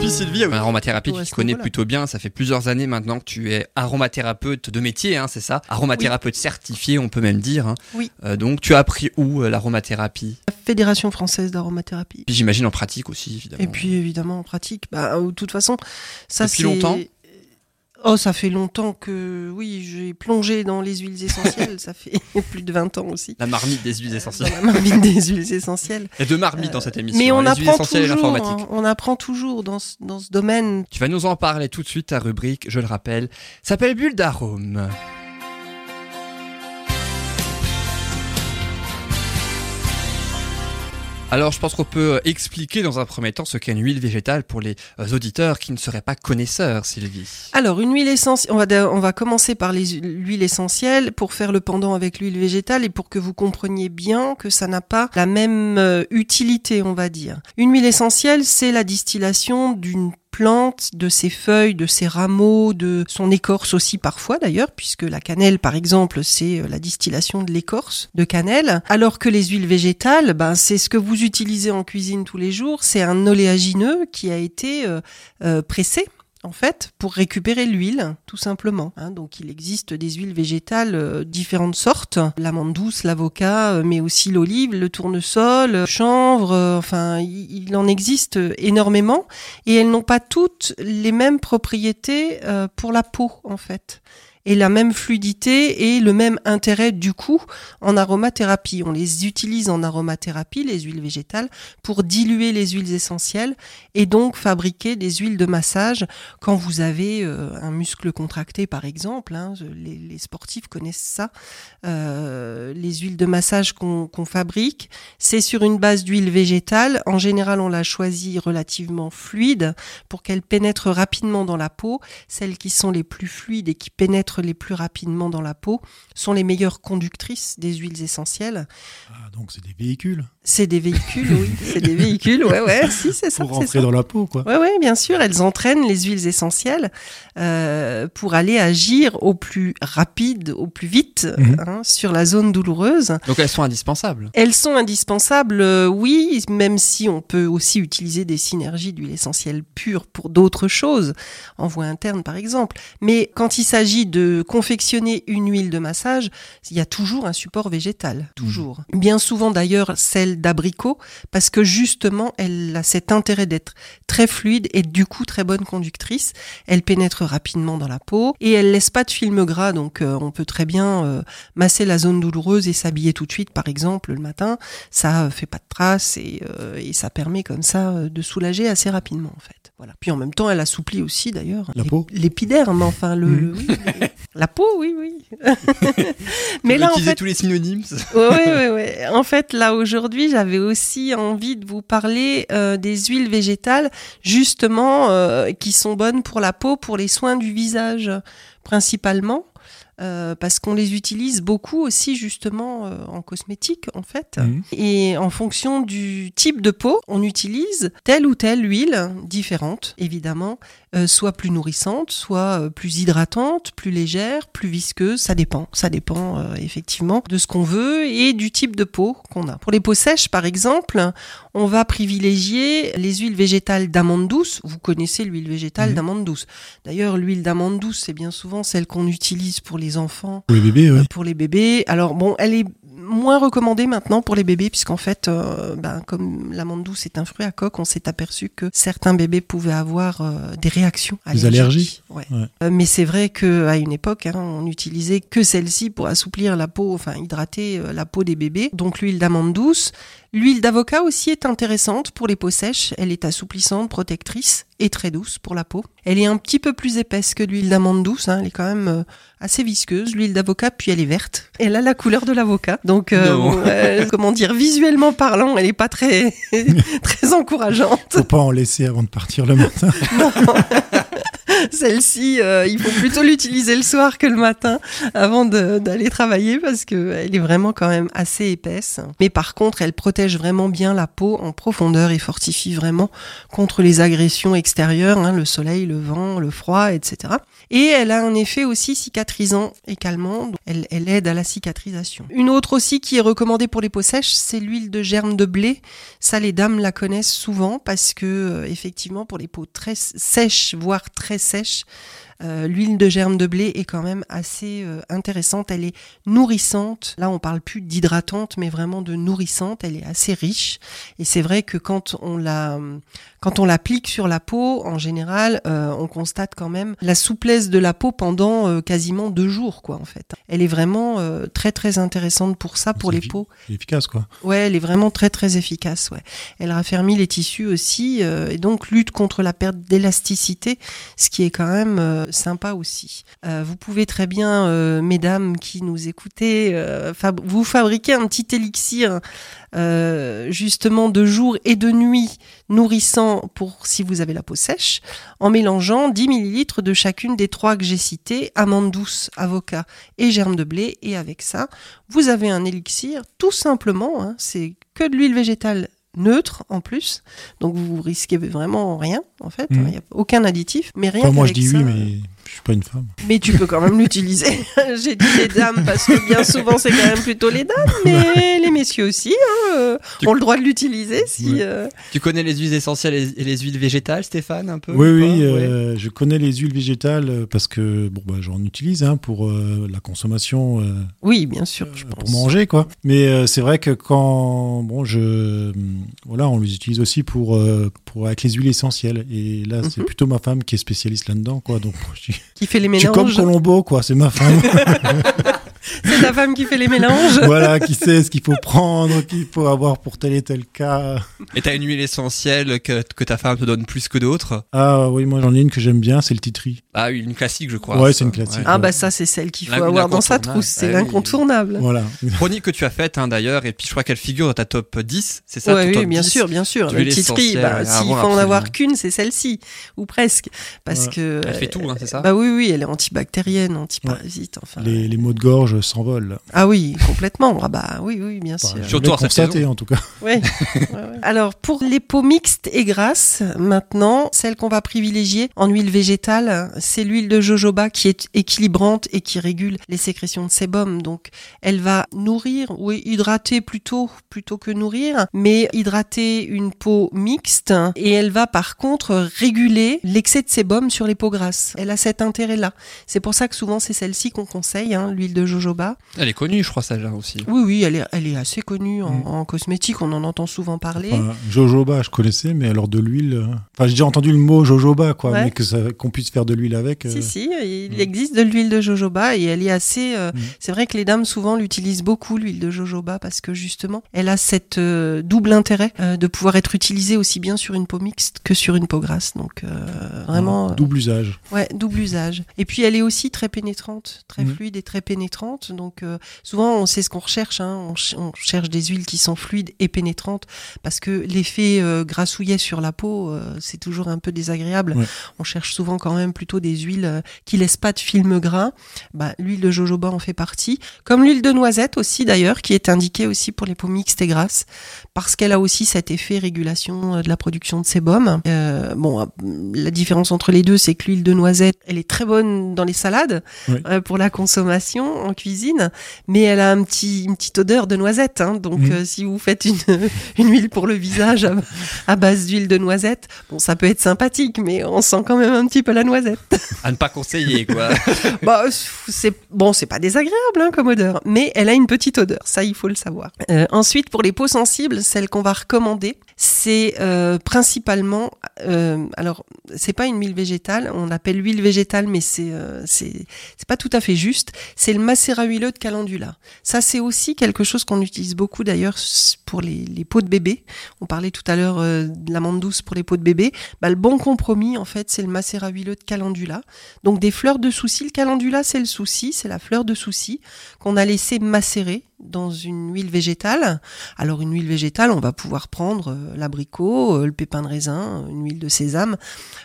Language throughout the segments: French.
puis Sylvie, aromathérapie, Pour tu te connais voilà. plutôt bien. Ça fait plusieurs années maintenant que tu es aromathérapeute de métier, hein, c'est ça? Aromathérapeute certifié, on peut même dire. hein. Oui. Euh, donc, tu as appris où euh, l'aromathérapie? La Fédération française d'aromathérapie. Puis j'imagine en pratique aussi, évidemment. Et puis évidemment en pratique, bah, euh, de toute façon, ça Depuis c'est- longtemps Oh, ça fait longtemps que oui, j'ai plongé dans les huiles essentielles. ça fait plus de 20 ans aussi. La marmite des huiles essentielles. la marmite des huiles essentielles. Il y a deux marmites dans cette émission. Mais on hein, apprend toujours. hein, on apprend toujours dans ce, dans ce domaine. Tu vas nous en parler tout de suite. Ta rubrique, je le rappelle, s'appelle Bulle d'arôme. Alors, je pense qu'on peut expliquer dans un premier temps ce qu'est une huile végétale pour les euh, auditeurs qui ne seraient pas connaisseurs, Sylvie. Alors, une huile essentielle, on va, on va commencer par l'huile essentielle pour faire le pendant avec l'huile végétale et pour que vous compreniez bien que ça n'a pas la même euh, utilité, on va dire. Une huile essentielle, c'est la distillation d'une de ses feuilles, de ses rameaux, de son écorce aussi parfois d'ailleurs, puisque la cannelle par exemple, c'est euh, la distillation de l'écorce de cannelle, alors que les huiles végétales, ben, c'est ce que vous utilisez en cuisine tous les jours, c'est un oléagineux qui a été euh, euh, pressé en fait, pour récupérer l'huile, tout simplement. hein. donc, il existe des huiles végétales euh, différentes sortes, l'amande douce, l'avocat, euh, mais aussi l'olive, le tournesol, le chanvre. euh, enfin, il, il en existe euh, énormément, et elles n'ont pas toutes les mêmes propriétés euh, pour la peau, en fait. Et la même fluidité et le même intérêt du coup en aromathérapie. On les utilise en aromathérapie, les huiles végétales, pour diluer les huiles essentielles et donc fabriquer des huiles de massage quand vous avez euh, un muscle contracté par exemple, hein, les sportifs connaissent ça, euh, les huiles de massage qu'on fabrique, c'est sur une base d'huile végétale. En général, on la choisit relativement fluide pour qu'elle pénètre rapidement dans la peau. Celles qui sont les plus fluides et qui pénètrent les plus rapidement dans la peau sont les meilleures conductrices des huiles essentielles. Ah, donc c'est des véhicules C'est des véhicules, oui, c'est des véhicules, ouais, ouais, si, c'est ça. pour rentrer ça. dans la peau, quoi. Ouais, ouais, bien sûr, elles entraînent les huiles essentielles euh, pour aller agir au plus rapide, au plus vite Mhm. hein, sur la zone douloureuse. Donc, elles sont indispensables. Elles sont indispensables, euh, oui, même si on peut aussi utiliser des synergies d'huile essentielle pure pour d'autres choses, en voie interne par exemple. Mais quand il s'agit de confectionner une huile de massage, il y a toujours un support végétal, toujours. Bien souvent d'ailleurs celle d'abricot, parce que justement elle a cet intérêt d'être très fluide et du coup très bonne conductrice. Elle pénètre rapidement dans la peau et elle laisse pas de film gras, donc euh, on peut très bien euh, masser la zone douloureuse et s'habiller tout de suite, par exemple, le matin. Ça euh, fait pas de traces et, euh, et ça permet comme ça euh, de soulager assez rapidement, en fait. Voilà. Puis en même temps, elle assouplit aussi, d'ailleurs, La peau l'épiderme, enfin, le, Mhm. le- oui, oui. la peau, oui, oui. Mais là, en fait, tous les synonymes. oui, oui, oui. En fait, là, aujourd'hui, j'avais aussi envie de vous parler euh, des huiles végétales, justement, euh, qui sont bonnes pour la peau, pour les soins du visage, principalement. Euh, parce qu'on les utilise beaucoup aussi justement euh, en cosmétique en fait. Mhm. Et en fonction du type de peau, on utilise telle ou telle huile différente, évidemment, euh, soit plus nourrissante, soit euh, plus hydratante, plus légère, plus visqueuse, ça dépend. Ça dépend euh, effectivement de ce qu'on veut et du type de peau qu'on a. Pour les peaux sèches, par exemple, on va privilégier les huiles végétales d'amande douce. Vous connaissez l'huile végétale Mhm. d'amande douce. D'ailleurs, l'huile d'amande douce, c'est bien souvent celle qu'on utilise pour les enfants Pour les bébés, ouais. pour les bébés. Alors bon, elle est moins recommandée maintenant pour les bébés puisqu'en fait, euh, ben, comme l'amande douce est un fruit à coque, on s'est aperçu que certains bébés pouvaient avoir euh, des réactions Des allergiques. allergies Ouais. Ouais. Euh, mais c'est vrai que à une époque, hein, on utilisait que celle-ci pour assouplir la peau, enfin hydrater la peau des bébés. Donc l'huile d'amande douce. L'huile d'avocat aussi est intéressante pour les peaux sèches. Elle est assouplissante, protectrice et très douce pour la peau. Elle est un petit peu plus épaisse que l'huile d'amande douce. hein. Elle est quand même euh, assez visqueuse. L'huile d'avocat, puis elle est verte. Elle a la couleur de l'avocat. Donc, euh, euh, comment dire, visuellement parlant, elle est pas très très encourageante. Faut pas en laisser avant de partir le matin. Celle-ci, euh, il faut plutôt l'utiliser le soir que le matin avant d'aller travailler parce qu'elle est vraiment quand même assez épaisse. Mais par contre, elle protège vraiment bien la peau en profondeur et fortifie vraiment contre les agressions extérieures, hein, le soleil, le vent, le froid, etc. Et elle a un effet aussi cicatrisant et calmant. Elle, aide à la cicatrisation. Une autre aussi qui est recommandée pour les peaux sèches, c'est l'huile de germe de blé. Ça, les dames la connaissent souvent parce que, euh, effectivement, pour les peaux très sèches, voire très sèches, euh, l'huile de germe de blé est quand même assez euh, intéressante. Elle est nourrissante. Là, on parle plus d'hydratante, mais vraiment de nourrissante. Elle est assez riche. Et c'est vrai que quand on la, quand on l'applique sur la peau, en général, euh, on constate quand même la souplesse de la peau pendant quasiment deux jours, quoi, en fait. Elle est vraiment très très intéressante pour ça, pour les peaux. Efficace, quoi. Ouais, elle est vraiment très très efficace. Ouais. Elle raffermit les tissus aussi, et donc lutte contre la perte d'élasticité, ce qui est quand même sympa aussi. Euh, vous pouvez très bien, euh, mesdames qui nous écoutez, euh, vous fabriquer un petit élixir justement de jour et de nuit nourrissant pour si vous avez la peau sèche, en mélangeant 10 ml de chacune des trois que j'ai citées, amandes douces, avocat et germe de blé. Et avec ça, vous avez un élixir tout simplement, hein, c'est que de l'huile végétale neutre en plus, donc vous risquez vraiment rien en fait, mmh. n'y a aucun additif, mais rien. moi je dis oui, mais je suis pas une femme. Mais tu peux quand même l'utiliser. J'ai dit les dames parce que bien souvent c'est quand même plutôt les dames, mais les messieurs aussi hein, euh, ont le droit de l'utiliser. Si, euh, Tu connais les huiles essentielles et les huiles végétales, Stéphane, un peu Oui, oui, euh, je connais les huiles végétales parce que bon, bah, j'en utilise hein, pour la consommation. oui, bien sûr, je pense. Pour manger, quoi. Mais c'est vrai que quand bon, je voilà, on les utilise aussi pour, pour avec les huiles essentielles. Et là, c'est mhm. plutôt ma femme qui est spécialiste là-dedans, quoi. Donc, je qui fait les mélanges. Je suis comme Colombo, quoi, c'est ma femme. c'est ta femme qui fait les mélanges. voilà, qui sait ce qu'il faut prendre, qu'il faut avoir pour tel et tel cas. Et t'as une huile essentielle que, que ta femme te donne plus que d'autres? Ah oui, moi j'en ai une que j'aime bien, c'est le titri. Ah oui, une classique, je crois. Ouais, c'est une classique. Ah bah ça, c'est celle qu'il faut avoir dans sa trousse, c'est ah l'incontournable. Voilà. Chronique que tu as faite hein, d'ailleurs, et puis je crois qu'elle figure dans ta top 10, c'est ça Oui, bien sûr, bien sûr. Le titri, bah, s'il faut en avoir qu'une, c'est celle-ci, ou presque. Parce que. Elle fait tout, hein, c'est ça? Bah oui, oui, elle est antibactérienne, antiparasite. Enfin, les, les maux de gorge s'envolent. Ah oui, complètement. Ah bah oui, oui, bien sûr. Surtout constaté en tout cas. Oui. Alors pour les peaux mixtes et grasses, maintenant, celle qu'on va privilégier en huile végétale, c'est l'huile de jojoba qui est équilibrante et qui régule les sécrétions de sébum. Donc elle va nourrir ou hydrater plutôt plutôt que nourrir, mais hydrater une peau mixte et elle va par contre réguler l'excès de sébum sur les peaux grasses. Elle a cet intérêt-là. C'est pour ça que souvent c'est celle-ci qu'on conseille, hein, l'huile de jojoba. Elle est connue, je crois, celle-là aussi. Oui, oui, elle est, elle est assez connue en, mm. cosmétique, on en entend souvent parler. jojoba, je connaissais, mais alors de l'huile. Euh, enfin, j'ai déjà entendu le mot jojoba, quoi, mais que qu'on puisse faire de l'huile avec. Si, euh, si, il mm. existe de l'huile de jojoba et elle est assez. Euh, mm. C'est vrai que les dames souvent l'utilisent beaucoup, l'huile de jojoba, parce que justement, elle a cette double intérêt de pouvoir être utilisée aussi bien sur une peau mixte que sur une peau grasse. Donc, vraiment. double usage. Ouais, double usage. Et puis, elle est aussi très pénétrante, très fluide et très pénétrante. Donc, souvent, on sait ce qu'on recherche. Hein. On, cherche des huiles qui sont fluides et pénétrantes parce que l'effet euh, grassouillet sur la peau, euh, c'est toujours un peu désagréable. On cherche souvent quand même plutôt des huiles euh, qui laissent pas de film gras. Bah, l'huile de jojoba en fait partie, comme l'huile de noisette aussi d'ailleurs, qui est indiquée aussi pour les peaux mixtes et grasses parce qu'elle a aussi cet effet régulation de la production de sébum. bon, la différence entre les deux, c'est que l'huile de noisette, elle est très bonne dans les salades pour la consommation cuisine, mais elle a un petit, une petite odeur de noisette. Hein. donc, mm. euh, si vous faites une, une, huile pour le visage à, base d'huile de noisette, bon, ça peut être sympathique, mais on sent quand même un petit peu la noisette. À ne pas conseiller, quoi. bah, c'est bon, c'est pas désagréable hein, comme odeur, mais elle a une petite odeur. Ça, il faut le savoir. Euh, ensuite, pour les peaux sensibles, celle qu'on va recommander, c'est euh, principalement, alors, c'est pas une huile végétale. On l'appelle l'huile végétale, mais c'est c'est pas tout à fait juste. C'est le macérat huileux de calendula. Ça, c'est aussi quelque chose qu'on utilise beaucoup d'ailleurs pour les, peaux de bébé. On parlait tout à l'heure euh, de l'amande douce pour les peaux de bébé. Bah, le bon compromis, en fait, c'est le macérat huileux de calendula. Donc des fleurs de souci. Le calendula, c'est le souci, c'est la fleur de souci qu'on a laissé macérer dans une huile végétale. Alors une huile végétale, on va pouvoir prendre euh, l'abricot, euh, le pépin de raisin, une huile de sésame,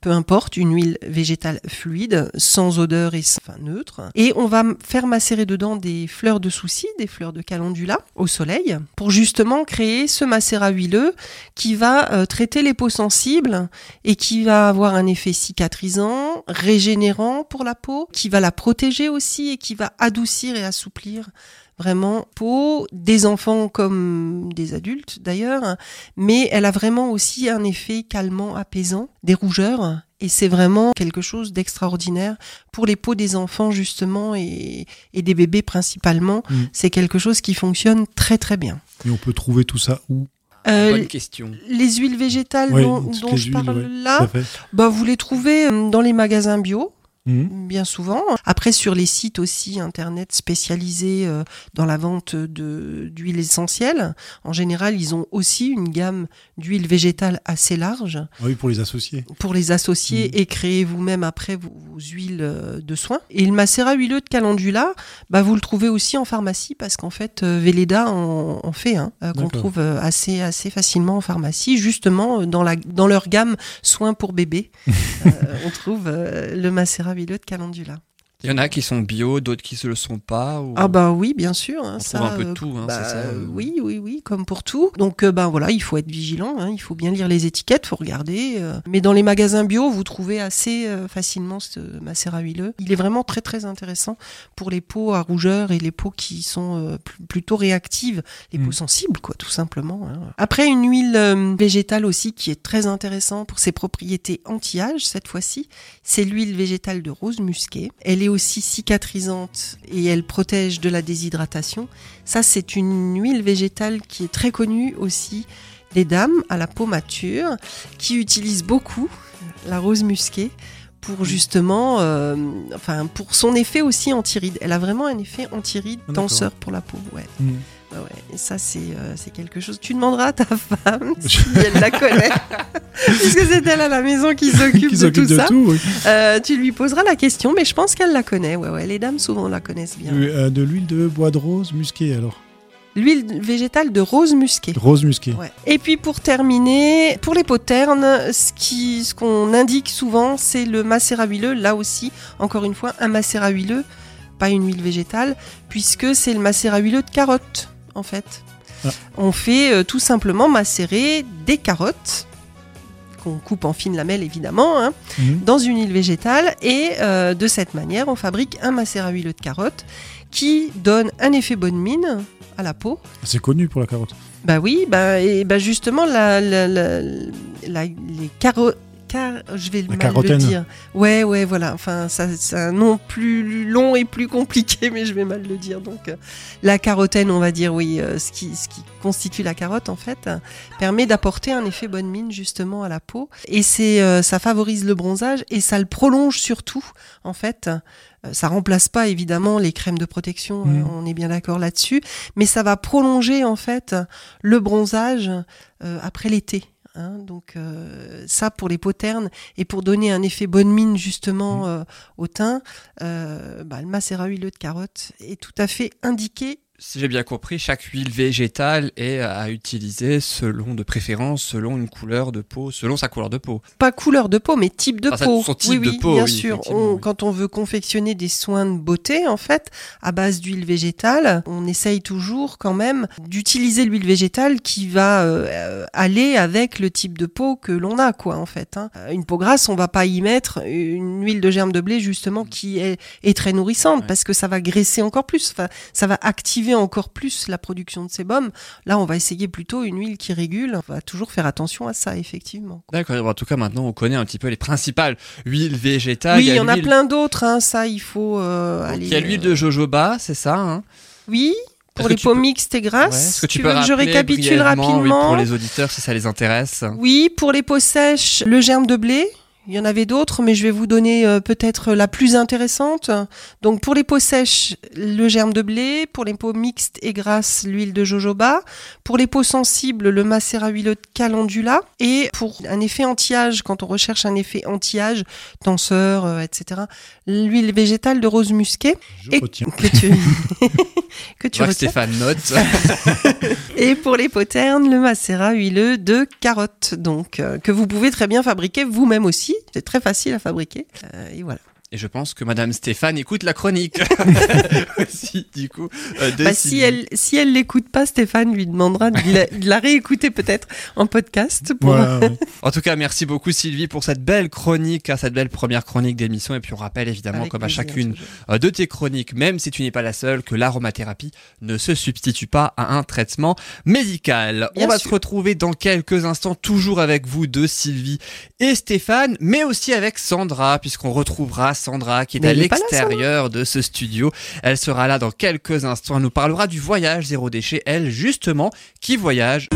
peu importe, une huile végétale fluide, sans odeur et enfin, neutre. Et on va faire macérer dedans des fleurs de souci, des fleurs de calendula au soleil, pour justement créer ce macérat huileux qui va euh, traiter les peaux sensibles et qui va avoir un effet cicatrisant, régénérant pour la peau, qui va la protéger aussi et qui va adoucir et assouplir vraiment peau des enfants comme des adultes d'ailleurs, mais elle a vraiment aussi un effet calmant, apaisant, des rougeurs. Et c'est vraiment quelque chose d'extraordinaire pour les peaux des enfants justement et, des bébés principalement. Mm. C'est quelque chose qui fonctionne très très bien. Et on peut trouver tout ça où? Euh, Bonne question. Les huiles végétales dont, je parle là, bah, vous les trouvez euh, dans les magasins bio. Mhm. bien souvent. Après, sur les sites aussi internet spécialisés euh, dans la vente d'huiles essentielles, en général, ils ont aussi une gamme d'huiles végétales assez large. Ah oui, pour les associer. Pour les associer mhm. et créer vous-même après vos, huiles euh, de soins. Et le macérat huileux de calendula, bah, vous le trouvez aussi en pharmacie parce qu'en fait, euh, Velleda en, fait, hein, qu'on trouve assez, assez facilement en pharmacie, justement dans, la, dans leur gamme soins pour bébés. on trouve le macérat de calendula. Il y en a qui sont bio, d'autres qui ne le sont pas. Ah bah oui, bien sûr. Hein, ça, un peu de tout, hein, bah, ça, euh. Oui, oui, oui, comme pour tout. Donc euh, ben voilà, il faut être vigilant. Hein, il faut bien lire les étiquettes, faut regarder. Euh. Mais dans les magasins bio, vous trouvez assez facilement ce macérat huileux. Il est vraiment très très intéressant pour les peaux à rougeur et les peaux qui sont plutôt réactives, les peaux mm. sensibles, quoi, tout simplement. Hein. Après, une huile végétale aussi qui est très intéressante pour ses propriétés anti-âge cette fois-ci, c'est l'huile végétale de rose musquée. Elle est aussi cicatrisante et elle protège de la déshydratation. Ça, c'est une huile végétale qui est très connue aussi des dames à la peau mature qui utilisent beaucoup la rose musquée pour justement, euh, enfin pour son effet aussi anti-ride. Elle a vraiment un effet anti-ride ah, tenseur pour la peau. Ouais. Mmh. Ouais, et ça, euh, c'est quelque chose. Tu demanderas à ta femme si elle la connaît. Puisque c'est elle à la maison qui s'occupe de tout ça. Euh, tu lui poseras la question, mais je pense qu'elle la connaît. Ouais, ouais, les dames souvent la connaissent bien. Euh, de l'huile de bois de rose musquée alors L'huile végétale de rose musquée. Rose musquée. Ouais. Et puis pour terminer, pour les peaux ternes, ce qu'on ce qu'on indique souvent, c'est le macérat huileux. Là aussi, encore une fois, un macérat huileux, pas une huile végétale, puisque c'est le macérat huileux de carotte en fait. Ah. On fait euh, tout simplement macérer des carottes qu'on coupe en fines lamelles évidemment, hein, mhm. dans une huile végétale et euh, de cette manière on fabrique un macérat huileux de carotte qui donne un effet bonne mine à la peau. C'est connu pour la carotte. Bah oui, bah, et bah justement la, les carottes car je vais mal le dire. Ouais, ouais, voilà. Enfin, ça, c'est un nom plus long et plus compliqué, mais je vais mal le dire. Donc, euh, la carotène, on va dire, oui, euh, ce, qui, ce qui constitue la carotte, en fait, permet d'apporter un effet bonne mine justement à la peau. Et c'est, euh, ça favorise le bronzage et ça le prolonge surtout, en fait. Ça remplace pas évidemment les crèmes de protection, mmh. on est bien d'accord là-dessus, mais ça va prolonger en fait le bronzage après l'été. Hein, donc euh, ça pour les peaux ternes et pour donner un effet bonne mine justement mmh. euh, au teint, euh, bah, le macérat huileux de carotte est tout à fait indiqué si j'ai bien compris, chaque huile végétale est à utiliser selon de préférence, selon une couleur de peau, selon sa couleur de peau. Pas couleur de peau, mais type de peau. oui, oui, peau, bien sûr. Quand on veut confectionner des soins de beauté, en fait, à base d'huile végétale, on essaye toujours quand même d'utiliser l'huile végétale qui va euh, aller avec le type de peau que l'on a, quoi, en fait. Hein. Une peau grasse, on va pas y mettre une huile de germe de blé justement qui est, est très nourrissante parce que ça va graisser encore plus. Enfin, ça va activer encore plus la production de sébum. Là, on va essayer plutôt une huile qui régule. On va toujours faire attention à ça, effectivement. D'accord. En tout cas, maintenant, on connaît un petit peu les principales huiles végétales. Oui, il y, en a plein d'autres. Hein. Ça, il faut euh, aller. Il y a l'huile de jojoba, c'est ça hein? Oui. Pour les peaux mixtes et grasses, que tu, peux je récapitule rapidement pour les auditeurs si ça les intéresse? Oui, pour les peaux sèches, le germe de blé, Il y en avait d'autres, mais je vais vous donner euh, peut-être la plus intéressante. Donc pour les peaux sèches, le germe de blé. Pour les peaux mixtes et grasses, l'huile de jojoba. Pour les peaux sensibles, le macérat huileux de calendula. Et pour un effet anti-âge, quand on recherche un effet anti-âge, tenseur, euh, etc., l'huile végétale de rose musquée. Je Et retiens. que tu, que tu retiens. Stéphane note. Et pour les peaux ternes, le macérat huileux de carotte, donc euh, que vous pouvez très bien fabriquer vous-même aussi. C'est très facile à fabriquer. Euh, et voilà. Et je pense que Madame Stéphane écoute la chronique aussi, du coup. euh, Bah, si Sylvie. elle si elle l'écoute pas, Stéphane lui demandera de la, de la réécouter peut-être en podcast. Pour... Voilà, ouais. En tout cas, merci beaucoup Sylvie pour cette belle chronique, cette belle première chronique d'émission. Et puis on rappelle évidemment, Avec comme à chacune euh, de tes chroniques, même si tu n'es pas la seule, que l'aromathérapie ne se substitue pas à un traitement médical. Bien on va sûr. se retrouver dans quelques instants, toujours avec vous deux, Sylvie et Stéphane, mais aussi avec Sandra, puisqu'on retrouvera Sandra qui est Mais à l'extérieur de ce studio. Elle sera là dans quelques instants. Elle nous parlera du voyage zéro déchet, elle justement, qui voyage.